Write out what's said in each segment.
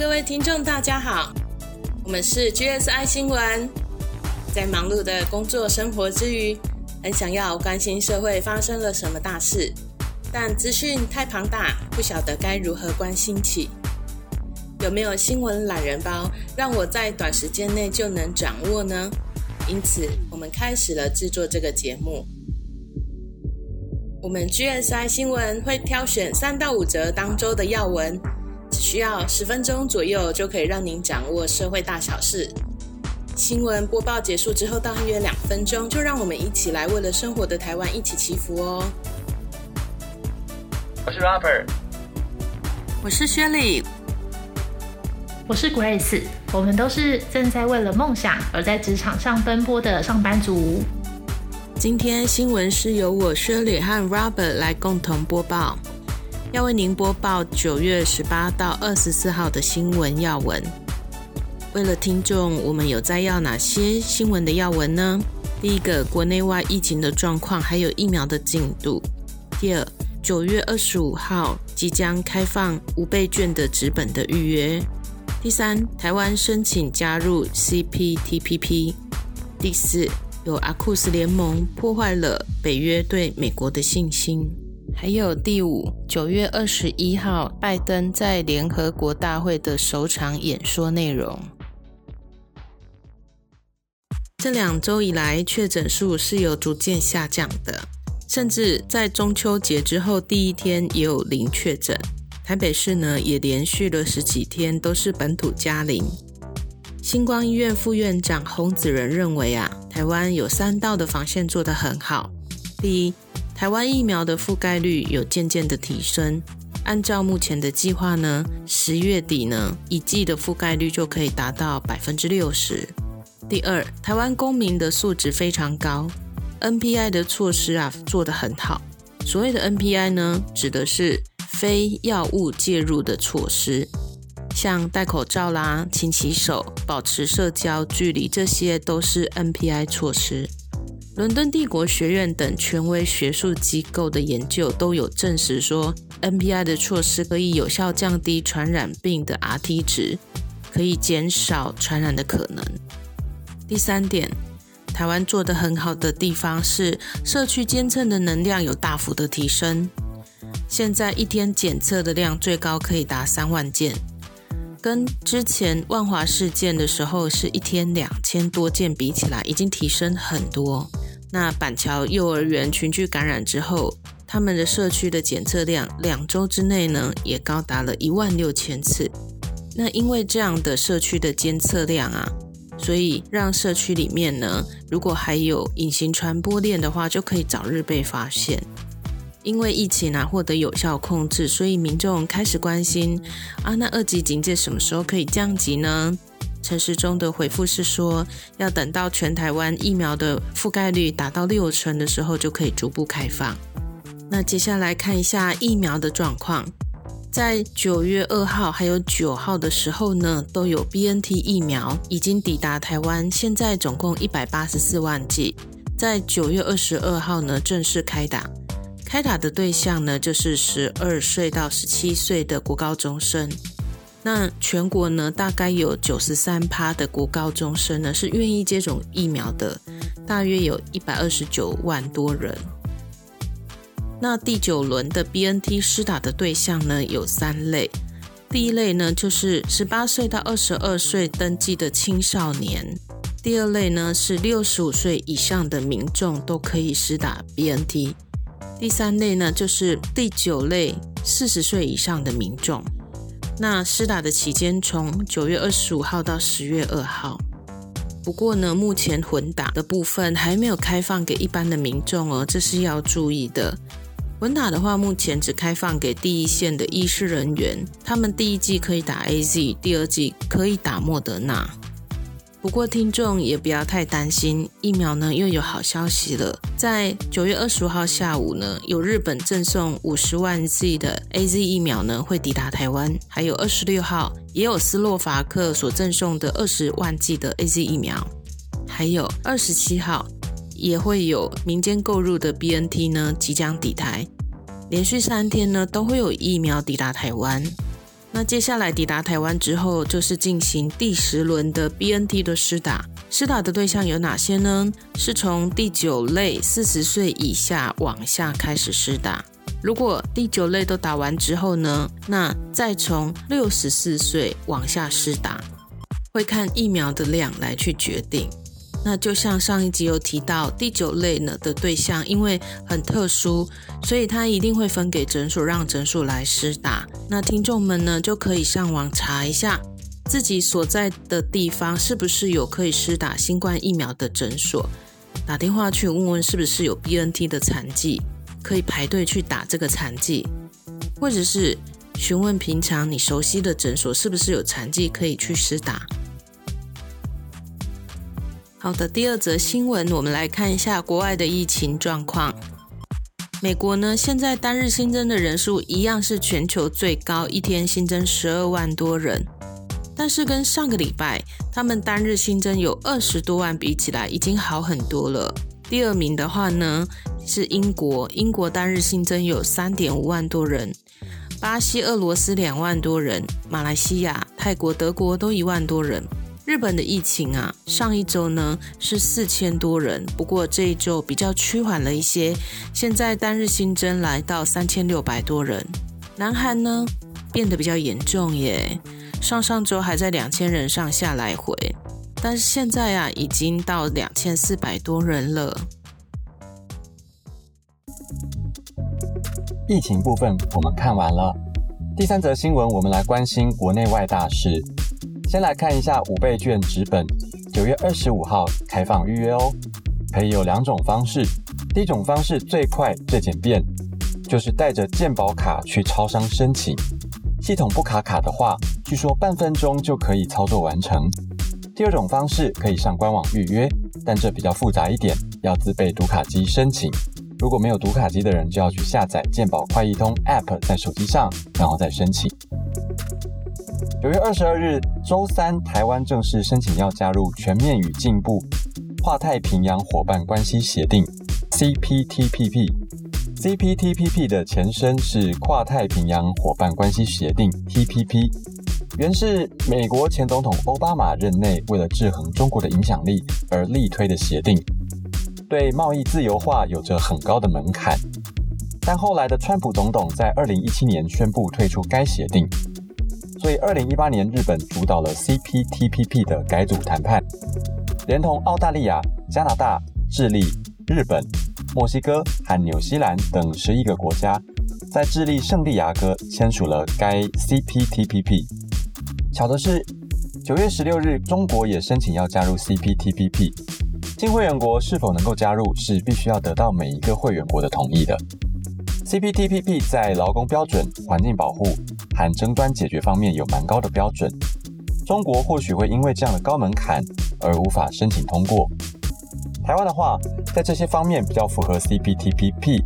各位听众，大家好，我们是 GSI 新闻。在忙碌的工作生活之余，很想要关心社会发生了什么大事，但资讯太庞大，不晓得该如何关心起。有没有新闻懒人包，让我在短时间内就能掌握呢？因此，我们开始了制作这个节目。我们 GSI 新闻会挑选三到五则当周的要闻。只需要十分钟左右，就可以让您掌握社会大小事。新闻播报结束之后，大约两分钟，就让我们一起来为了生活的台湾一起祈福哦。我是 Robert，我是薛礼，我是 Grace，我们都是正在为了梦想而在职场上奔波的上班族。今天新闻是由我薛礼和 Robert 来共同播报。要为您播报九月十八到二十四号的新闻要闻。为了听众，我们有摘要哪些新闻的要闻呢？第一个，国内外疫情的状况，还有疫苗的进度。第二，九月二十五号即将开放五倍券的纸本的预约。第三，台湾申请加入 CPTPP。第四，有阿库斯联盟破坏了北约对美国的信心。还有第五，九月二十一号，拜登在联合国大会的首场演说内容。这两周以来，确诊数是有逐渐下降的，甚至在中秋节之后第一天也有零确诊。台北市呢，也连续了十几天都是本土加零。星光医院副院长洪子仁认为啊，台湾有三道的防线做得很好。第一。台湾疫苗的覆盖率有渐渐的提升，按照目前的计划呢，十月底呢，一季的覆盖率就可以达到百分之六十。第二，台湾公民的素质非常高，NPI 的措施啊做得很好。所谓的 NPI 呢，指的是非药物介入的措施，像戴口罩啦、勤洗手、保持社交距离，这些都是 NPI 措施。伦敦帝国学院等权威学术机构的研究都有证实说，NPI 的措施可以有效降低传染病的 Rt 值，可以减少传染的可能。第三点，台湾做得很好的地方是社区监测的能量有大幅的提升，现在一天检测的量最高可以达三万件，跟之前万华事件的时候是一天两千多件比起来，已经提升很多。那板桥幼儿园群聚感染之后，他们的社区的检测量两周之内呢，也高达了一万六千次。那因为这样的社区的监测量啊，所以让社区里面呢，如果还有隐形传播链的话，就可以早日被发现。因为疫情啊获得有效控制，所以民众开始关心啊，那二级警戒什么时候可以降级呢？陈时中的回复是说，要等到全台湾疫苗的覆盖率达到六成的时候，就可以逐步开放。那接下来看一下疫苗的状况，在九月二号还有九号的时候呢，都有 BNT 疫苗已经抵达台湾，现在总共一百八十四万剂，在九月二十二号呢正式开打，开打的对象呢就是十二岁到十七岁的国高中生。那全国呢，大概有九十三趴的国高中生呢是愿意接种疫苗的，大约有一百二十九万多人。那第九轮的 BNT 施打的对象呢有三类，第一类呢就是十八岁到二十二岁登记的青少年，第二类呢是六十五岁以上的民众都可以施打 BNT，第三类呢就是第九类四十岁以上的民众。那施打的期间从九月二十五号到十月二号，不过呢，目前混打的部分还没有开放给一般的民众哦，这是要注意的。混打的话，目前只开放给第一线的医师人员，他们第一季可以打 A Z，第二季可以打莫德纳。不过，听众也不要太担心，疫苗呢又有好消息了。在九月二十五号下午呢，有日本赠送五十万剂的 A Z 疫苗呢会抵达台湾，还有二十六号也有斯洛伐克所赠送的二十万剂的 A Z 疫苗，还有二十七号也会有民间购入的 B N T 呢即将抵台，连续三天呢都会有疫苗抵达台湾。那接下来抵达台湾之后，就是进行第十轮的 BNT 的施打。施打的对象有哪些呢？是从第九类四十岁以下往下开始施打。如果第九类都打完之后呢，那再从六十四岁往下施打，会看疫苗的量来去决定。那就像上一集有提到，第九类呢的对象，因为很特殊，所以他一定会分给诊所，让诊所来施打。那听众们呢，就可以上网查一下自己所在的地方是不是有可以施打新冠疫苗的诊所，打电话去问问是不是有 BNT 的残剂，可以排队去打这个残剂，或者是询问平常你熟悉的诊所是不是有残剂可以去施打。好的，第二则新闻，我们来看一下国外的疫情状况。美国呢，现在单日新增的人数一样是全球最高，一天新增十二万多人。但是跟上个礼拜他们单日新增有二十多万比起来，已经好很多了。第二名的话呢是英国，英国单日新增有三点五万多人。巴西、俄罗斯两万多人，马来西亚、泰国、德国都一万多人。日本的疫情啊，上一周呢是四千多人，不过这一周比较趋缓了一些，现在单日新增来到三千六百多人。南韩呢变得比较严重耶，上上周还在两千人上下来回，但是现在啊已经到两千四百多人了。疫情部分我们看完了，第三则新闻我们来关心国内外大事。先来看一下五倍券纸本，九月二十五号开放预约哦。可以有两种方式，第一种方式最快最简便，就是带着健保卡去超商申请，系统不卡卡的话，据说半分钟就可以操作完成。第二种方式可以上官网预约，但这比较复杂一点，要自备读卡机申请。如果没有读卡机的人，就要去下载健保快易通 App 在手机上，然后再申请。九月二十二日，周三，台湾正式申请要加入全面与进步跨太平洋伙伴关系协定 （CPTPP）。CPTPP 的前身是跨太平洋伙伴关系协定 （TPP），原是美国前总统奥巴马任内为了制衡中国的影响力而力推的协定，对贸易自由化有着很高的门槛。但后来的川普总统在二零一七年宣布退出该协定。所以，二零一八年，日本主导了 CPTPP 的改组谈判，连同澳大利亚、加拿大、智利、日本、墨西哥和纽西兰等十一个国家，在智利圣地亚哥签署了该 CPTPP。巧的是，九月十六日，中国也申请要加入 CPTPP。新会员国是否能够加入，是必须要得到每一个会员国的同意的。CPTPP 在劳工标准、环境保护和争端解决方面有蛮高的标准，中国或许会因为这样的高门槛而无法申请通过。台湾的话，在这些方面比较符合 CPTPP，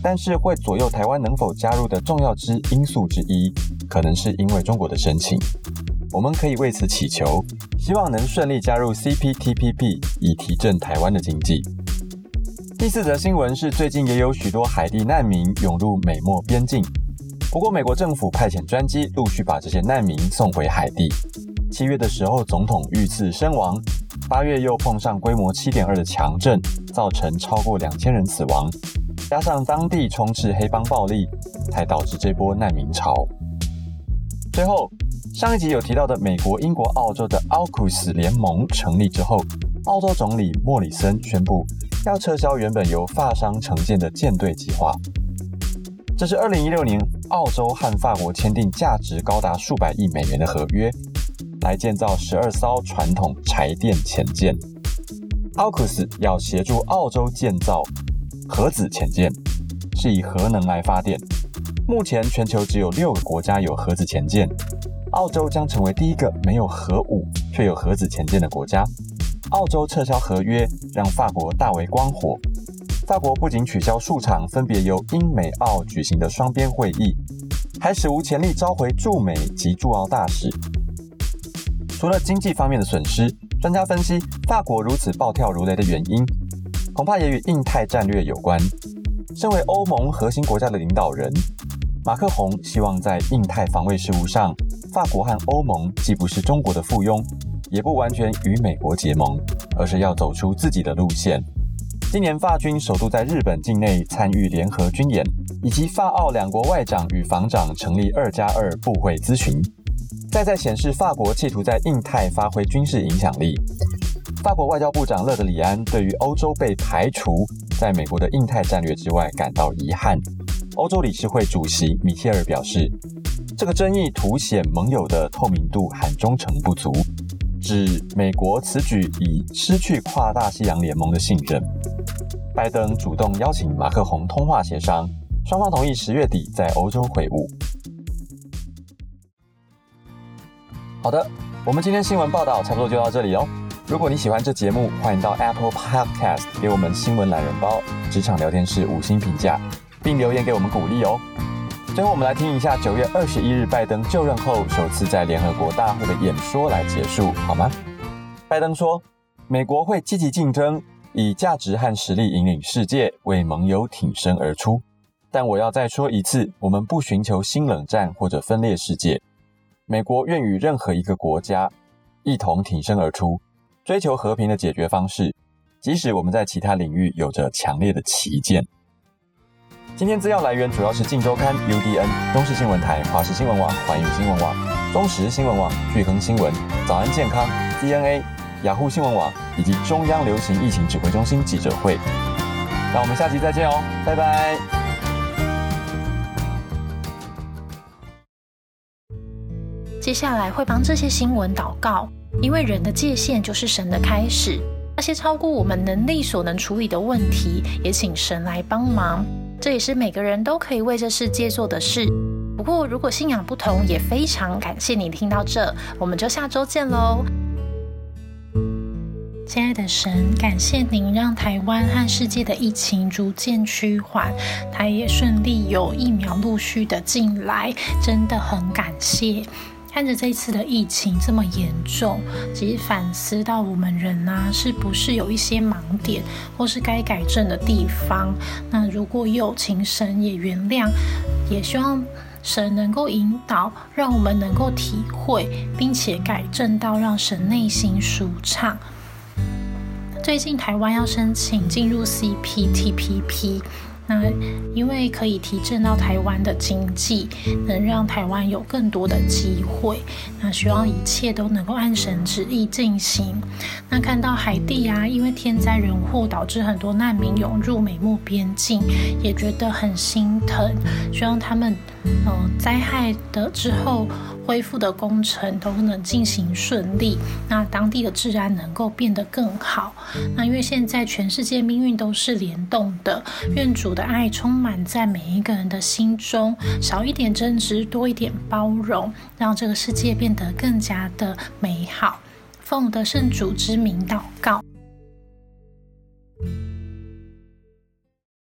但是会左右台湾能否加入的重要之因素之一，可能是因为中国的申请。我们可以为此祈求，希望能顺利加入 CPTPP，以提振台湾的经济。第四则新闻是，最近也有许多海地难民涌入美墨边境，不过美国政府派遣专机陆续把这些难民送回海地。七月的时候，总统遇刺身亡；八月又碰上规模七点二的强震，造成超过两千人死亡，加上当地充斥黑帮暴力，才导致这波难民潮。最后，上一集有提到的美国、英国、澳洲的奥库斯联盟成立之后，澳洲总理莫里森宣布。要撤销原本由法商承建的舰队计划。这是二零一六年澳洲和法国签订价值高达数百亿美元的合约，来建造十二艘传统柴电潜舰。奥克斯要协助澳洲建造核子潜舰，是以核能来发电。目前全球只有六个国家有核子潜舰，澳洲将成为第一个没有核武却有核子潜舰的国家。澳洲撤销合约，让法国大为光火。法国不仅取消数场分别由英美澳举行的双边会议，还史无前例召回驻美及驻澳大使。除了经济方面的损失，专家分析，法国如此暴跳如雷的原因，恐怕也与印太战略有关。身为欧盟核心国家的领导人，马克宏希望在印太防卫事务上，法国和欧盟既不是中国的附庸，也不完全与美国结盟，而是要走出自己的路线。今年法军首度在日本境内参与联合军演，以及法澳两国外长与防长成立二加二部会咨询，再在显示法国企图在印太发挥军事影响力。法国外交部长勒德里安对于欧洲被排除在美国的印太战略之外感到遗憾。欧洲理事会主席米切尔表示，这个争议凸显盟友的透明度和忠诚不足。指美国此举已失去跨大西洋联盟的信任。拜登主动邀请马克宏通话协商，双方同意十月底在欧洲会晤。好的，我们今天新闻报道差不多就到这里哦。如果你喜欢这节目，欢迎到 Apple Podcast 给我们新闻懒人包职场聊天室五星评价，并留言给我们鼓励哦。最后，我们来听一下九月二十一日拜登就任后首次在联合国大会的演说来结束，好吗？拜登说：“美国会积极竞争，以价值和实力引领世界，为盟友挺身而出。但我要再说一次，我们不寻求新冷战或者分裂世界。美国愿与任何一个国家一同挺身而出，追求和平的解决方式，即使我们在其他领域有着强烈的旗舰。”今天资料来源主要是《镜周刊》、UDN、中视新闻台、华视新闻网、环宇新闻网、中时新闻网、聚亨新闻、早安健康、DNA、雅虎新闻网以及中央流行疫情指挥中心记者会。那我们下期再见哦，拜拜。接下来会帮这些新闻祷告，因为人的界限就是神的开始。那些超过我们能力所能处理的问题，也请神来帮忙。这也是每个人都可以为这世界做的事。不过，如果信仰不同，也非常感谢你听到这，我们就下周见喽。亲爱的神，感谢您让台湾和世界的疫情逐渐趋缓，它也顺利有疫苗陆续的进来，真的很感谢。看着这次的疫情这么严重，其实反思到我们人呐，是不是有一些盲点，或是该改正的地方？那如果有，请神也原谅，也希望神能够引导，让我们能够体会，并且改正到让神内心舒畅。最近台湾要申请进入 CPTPP。那因为可以提振到台湾的经济，能让台湾有更多的机会。那希望一切都能够按神旨意进行。那看到海地啊，因为天灾人祸导致很多难民涌入美墨边境，也觉得很心疼。希望他们，呃，灾害的之后。恢复的工程都能进行顺利，那当地的治安能够变得更好。那因为现在全世界命运都是联动的，愿主的爱充满在每一个人的心中，少一点争执，多一点包容，让这个世界变得更加的美好。奉得圣主之名祷告。